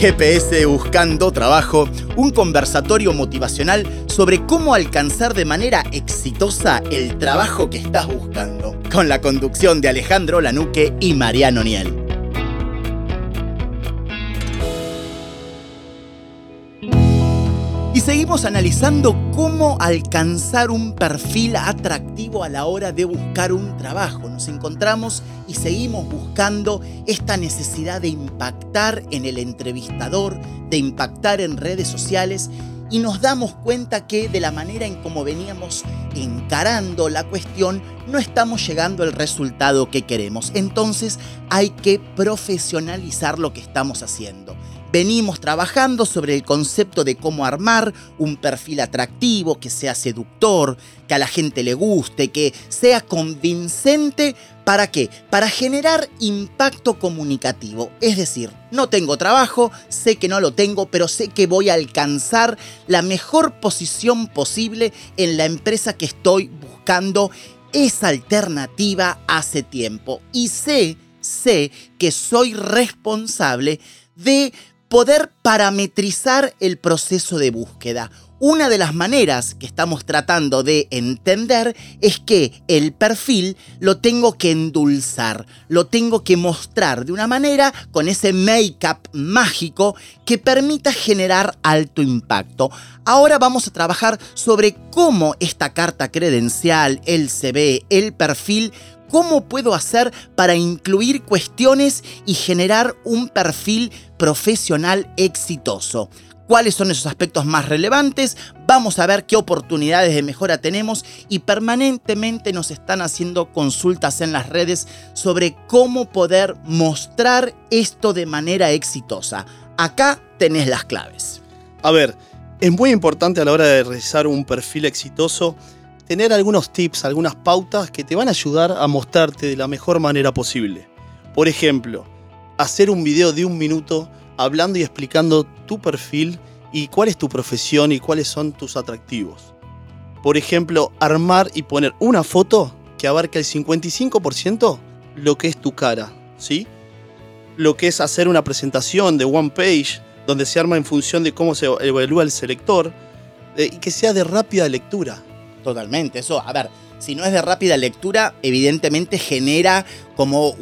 GPS Buscando Trabajo, un conversatorio motivacional sobre cómo alcanzar de manera exitosa el trabajo que estás buscando, con la conducción de Alejandro Lanuque y Mariano Niel. Y seguimos analizando cómo alcanzar un perfil atractivo a la hora de buscar un trabajo. Nos encontramos y seguimos buscando esta necesidad de impactar en el entrevistador, de impactar en redes sociales y nos damos cuenta que de la manera en cómo veníamos encarando la cuestión no estamos llegando al resultado que queremos. Entonces hay que profesionalizar lo que estamos haciendo venimos trabajando sobre el concepto de cómo armar un perfil atractivo, que sea seductor, que a la gente le guste, que sea convincente. ¿Para qué? Para generar impacto comunicativo. Es decir, no tengo trabajo, sé que no lo tengo, pero sé que voy a alcanzar la mejor posición posible en la empresa que estoy buscando esa alternativa hace tiempo. Y sé, sé que soy responsable de poder parametrizar el proceso de búsqueda. Una de las maneras que estamos tratando de entender es que el perfil lo tengo que endulzar, lo tengo que mostrar de una manera con ese make-up mágico que permita generar alto impacto. Ahora vamos a trabajar sobre cómo esta carta credencial, el CV, el perfil, ¿Cómo puedo hacer para incluir cuestiones y generar un perfil profesional exitoso? cuáles son esos aspectos más relevantes, vamos a ver qué oportunidades de mejora tenemos y permanentemente nos están haciendo consultas en las redes sobre cómo poder mostrar esto de manera exitosa. Acá tenés las claves. A ver, es muy importante a la hora de realizar un perfil exitoso tener algunos tips, algunas pautas que te van a ayudar a mostrarte de la mejor manera posible. Por ejemplo, hacer un video de un minuto hablando y explicando tu perfil y cuál es tu profesión y cuáles son tus atractivos. Por ejemplo, armar y poner una foto que abarca el 55% lo que es tu cara, ¿sí? Lo que es hacer una presentación de one page donde se arma en función de cómo se evalúa el selector eh, y que sea de rápida lectura. Totalmente, eso, a ver, si no es de rápida lectura, evidentemente genera como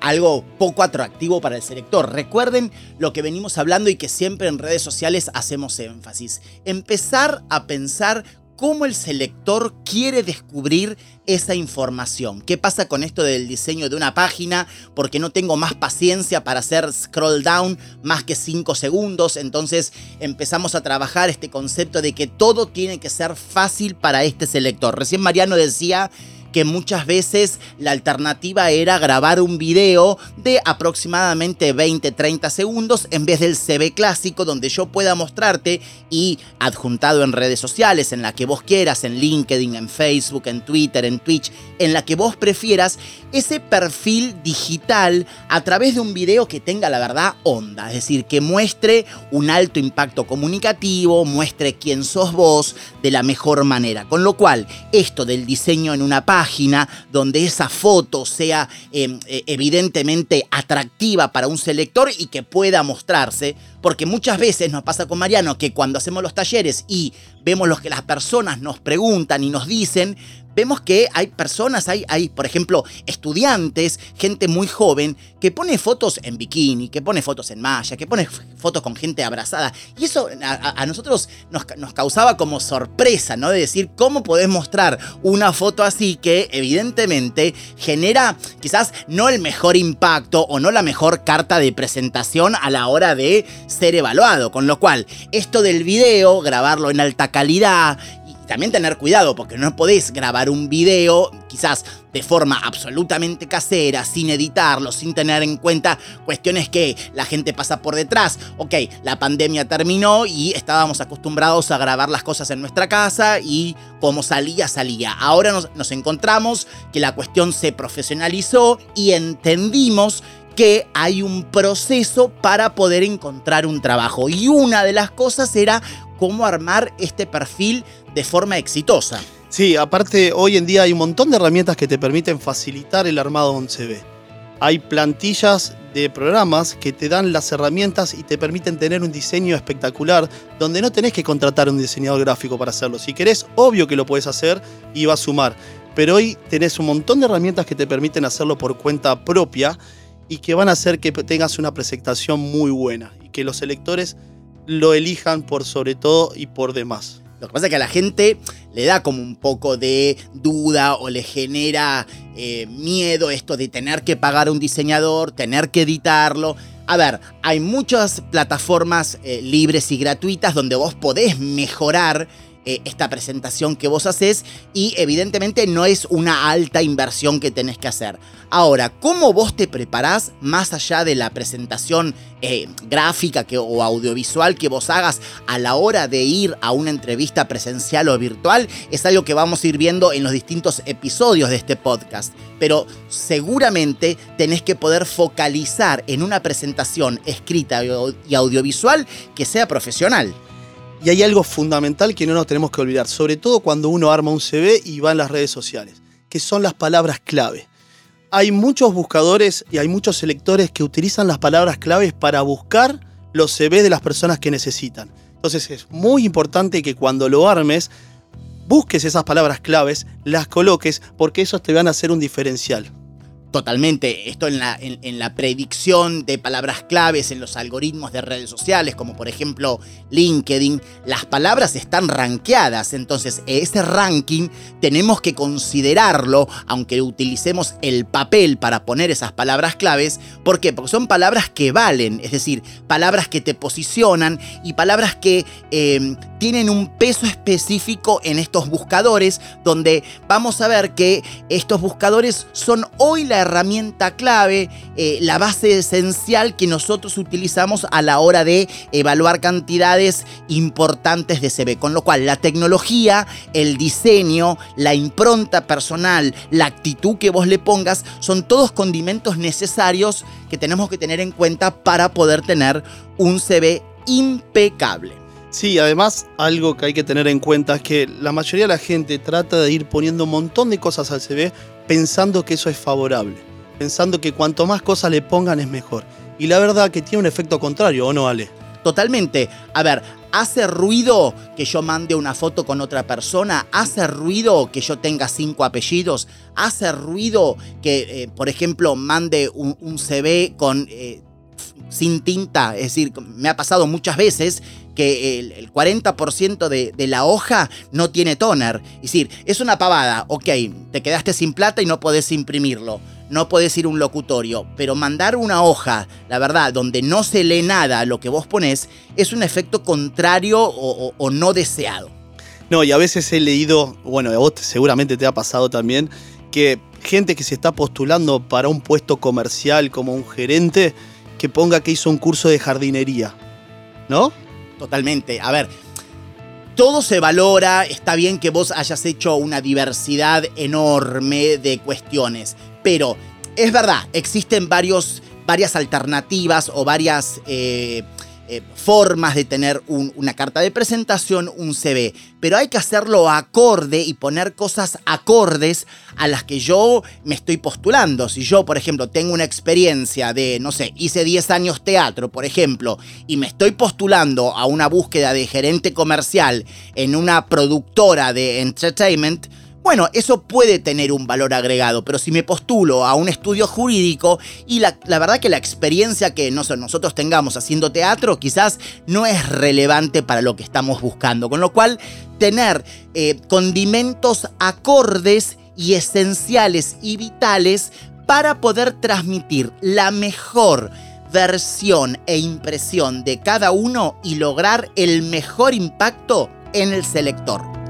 algo poco atractivo para el selector. Recuerden lo que venimos hablando y que siempre en redes sociales hacemos énfasis. Empezar a pensar cómo el selector quiere descubrir esa información. ¿Qué pasa con esto del diseño de una página? Porque no tengo más paciencia para hacer scroll down más que 5 segundos. Entonces empezamos a trabajar este concepto de que todo tiene que ser fácil para este selector. Recién Mariano decía que muchas veces la alternativa era grabar un video de aproximadamente 20-30 segundos en vez del CV clásico donde yo pueda mostrarte y adjuntado en redes sociales, en la que vos quieras, en LinkedIn, en Facebook, en Twitter, en Twitch, en la que vos prefieras, ese perfil digital a través de un video que tenga la verdad onda, es decir, que muestre un alto impacto comunicativo, muestre quién sos vos de la mejor manera. Con lo cual, esto del diseño en una página, donde esa foto sea em, e, evidentemente atractiva para un selector y que pueda mostrarse, porque muchas veces nos pasa con Mariano que cuando hacemos los talleres y vemos lo que las personas nos preguntan y nos dicen, vemos que hay personas, hay, hay, por ejemplo, estudiantes, gente muy joven, que pone fotos en bikini, que pone fotos en malla, que pone fotos con gente abrazada. Y eso a, nosotros nos, nos, causaba como sorpresa, ¿no? De decir, ¿cómo podés mostrar una foto así que evidentemente genera quizás no el mejor impacto o no la mejor carta de presentación a la hora de ser evaluado? Con lo cual, esto del video, grabarlo en alta calidad también tener cuidado porque no podés grabar un video quizás de forma absolutamente casera, sin editarlo, sin tener en cuenta cuestiones que la gente pasa por detrás. Ok, la pandemia terminó y estábamos acostumbrados a grabar las cosas en nuestra casa y como salía, salía. Ahora nos, nos encontramos que la cuestión se profesionalizó y entendimos que hay un proceso para poder encontrar un trabajo. Y una de las cosas era cómo armar este perfil de forma exitosa. Sí, aparte hoy en día hay un montón de herramientas que te permiten facilitar el armado de un CV. Hay plantillas de programas que te dan las herramientas y te permiten tener un diseño espectacular donde no tenés que contratar un diseñador gráfico para hacerlo. Si querés, obvio que lo puedes hacer y va a sumar. Pero hoy tenés un montón de herramientas que te permiten hacerlo por cuenta propia y que van a hacer que tengas una presentación muy buena y que los electores lo elijan por sobre todo y por demás. Lo que pasa es que a la gente le da como un poco de duda o le genera eh, miedo esto de tener que pagar a un diseñador, tener que editarlo. A ver, hay muchas plataformas eh, libres y gratuitas donde vos podés mejorar eh, esta presentación que vos haces y evidentemente no es una alta inversión que tenés que hacer. Ahora, ¿cómo vos te preparás más allá de la presentación eh, gráfica que, o audiovisual que vos hagas a la hora de ir a una entrevista presencial o virtual? Es algo que vamos a ir viendo en los distintos episodios de este podcast. Pero seguramente tenés que poder focalizar en una presentación escrita y audiovisual que sea profesional. Y hay algo fundamental que no nos tenemos que olvidar, sobre todo cuando uno arma un CV y va en las redes sociales, que son las palabras clave. Hay muchos buscadores y hay muchos selectores que utilizan las palabras claves para buscar los CV de las personas que necesitan. Entonces es muy importante que cuando lo armes, busques esas palabras claves, las coloques, porque esos te van a hacer un diferencial. Totalmente, esto en la, en, la, predicción de palabras claves en los algoritmos de redes sociales, como por ejemplo LinkedIn, las palabras están rankeadas, entonces ese ranking tenemos que considerarlo, aunque utilicemos el papel para poner esas palabras claves, ¿por qué? Porque son palabras que valen, es decir, palabras que te posicionan y palabras que eh, tienen un peso específico en estos buscadores, donde vamos a ver que estos buscadores son hoy la herramienta clave, eh, la base esencial que nosotros utilizamos a la hora de evaluar cantidades importantes de CV. Con lo cual, la tecnología, el diseño, la impronta personal, la actitud que vos le pongas, son todos condimentos necesarios que tenemos que tener en cuenta para poder tener un CV impecable. Sí, además algo que hay que tener en cuenta es que la mayoría de la gente trata de ir poniendo un montón de cosas al CV pensando que eso es favorable, pensando que cuanto más cosas le pongan es mejor. Y la verdad que tiene un efecto contrario, ¿o no, Ale? Totalmente. A ver, ¿hace ruido que yo mande una foto con otra persona? ¿Hace ruido que yo tenga cinco apellidos? ¿Hace ruido que, eh, por ejemplo, mande un, CV con... Eh, sin tinta, es decir, me ha pasado muchas veces que el, 40% de, la hoja no tiene toner. Es decir, es una pavada, ok, te quedaste sin plata y no podés imprimirlo, no podés ir a un locutorio, pero mandar una hoja, la verdad, donde no se lee nada lo que vos ponés, es un efecto contrario o, o no deseado. No, y a veces he leído, bueno, a vos seguramente te ha pasado también, que gente que se está postulando para un puesto comercial como un gerente, que ponga que hizo un curso de jardinería, ¿no? Totalmente. A ver, todo se valora, está bien que vos hayas hecho una diversidad enorme de cuestiones, pero es verdad, existen varios, varias alternativas o varias... Eh, eh, formas de tener una carta de presentación, un CV, pero hay que hacerlo acorde y poner cosas acordes a las que yo me estoy postulando. Si yo, por ejemplo, tengo una experiencia de, no sé, hice 10 años teatro, por ejemplo, y me estoy postulando a una búsqueda de gerente comercial en una productora de entertainment, bueno, eso puede tener un valor agregado, pero si me postulo a un estudio jurídico y la, verdad que la experiencia que nosotros tengamos haciendo teatro quizás no es relevante para lo que estamos buscando, con lo cual tener eh, condimentos acordes y esenciales y vitales para poder transmitir la mejor versión e impresión de cada uno y lograr el mejor impacto en el selector.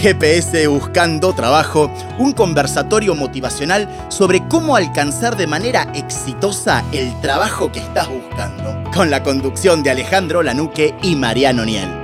GPS Buscando Trabajo, un conversatorio motivacional sobre cómo alcanzar de manera exitosa el trabajo que estás buscando, con la conducción de Alejandro Lanuque y Mariano Niel.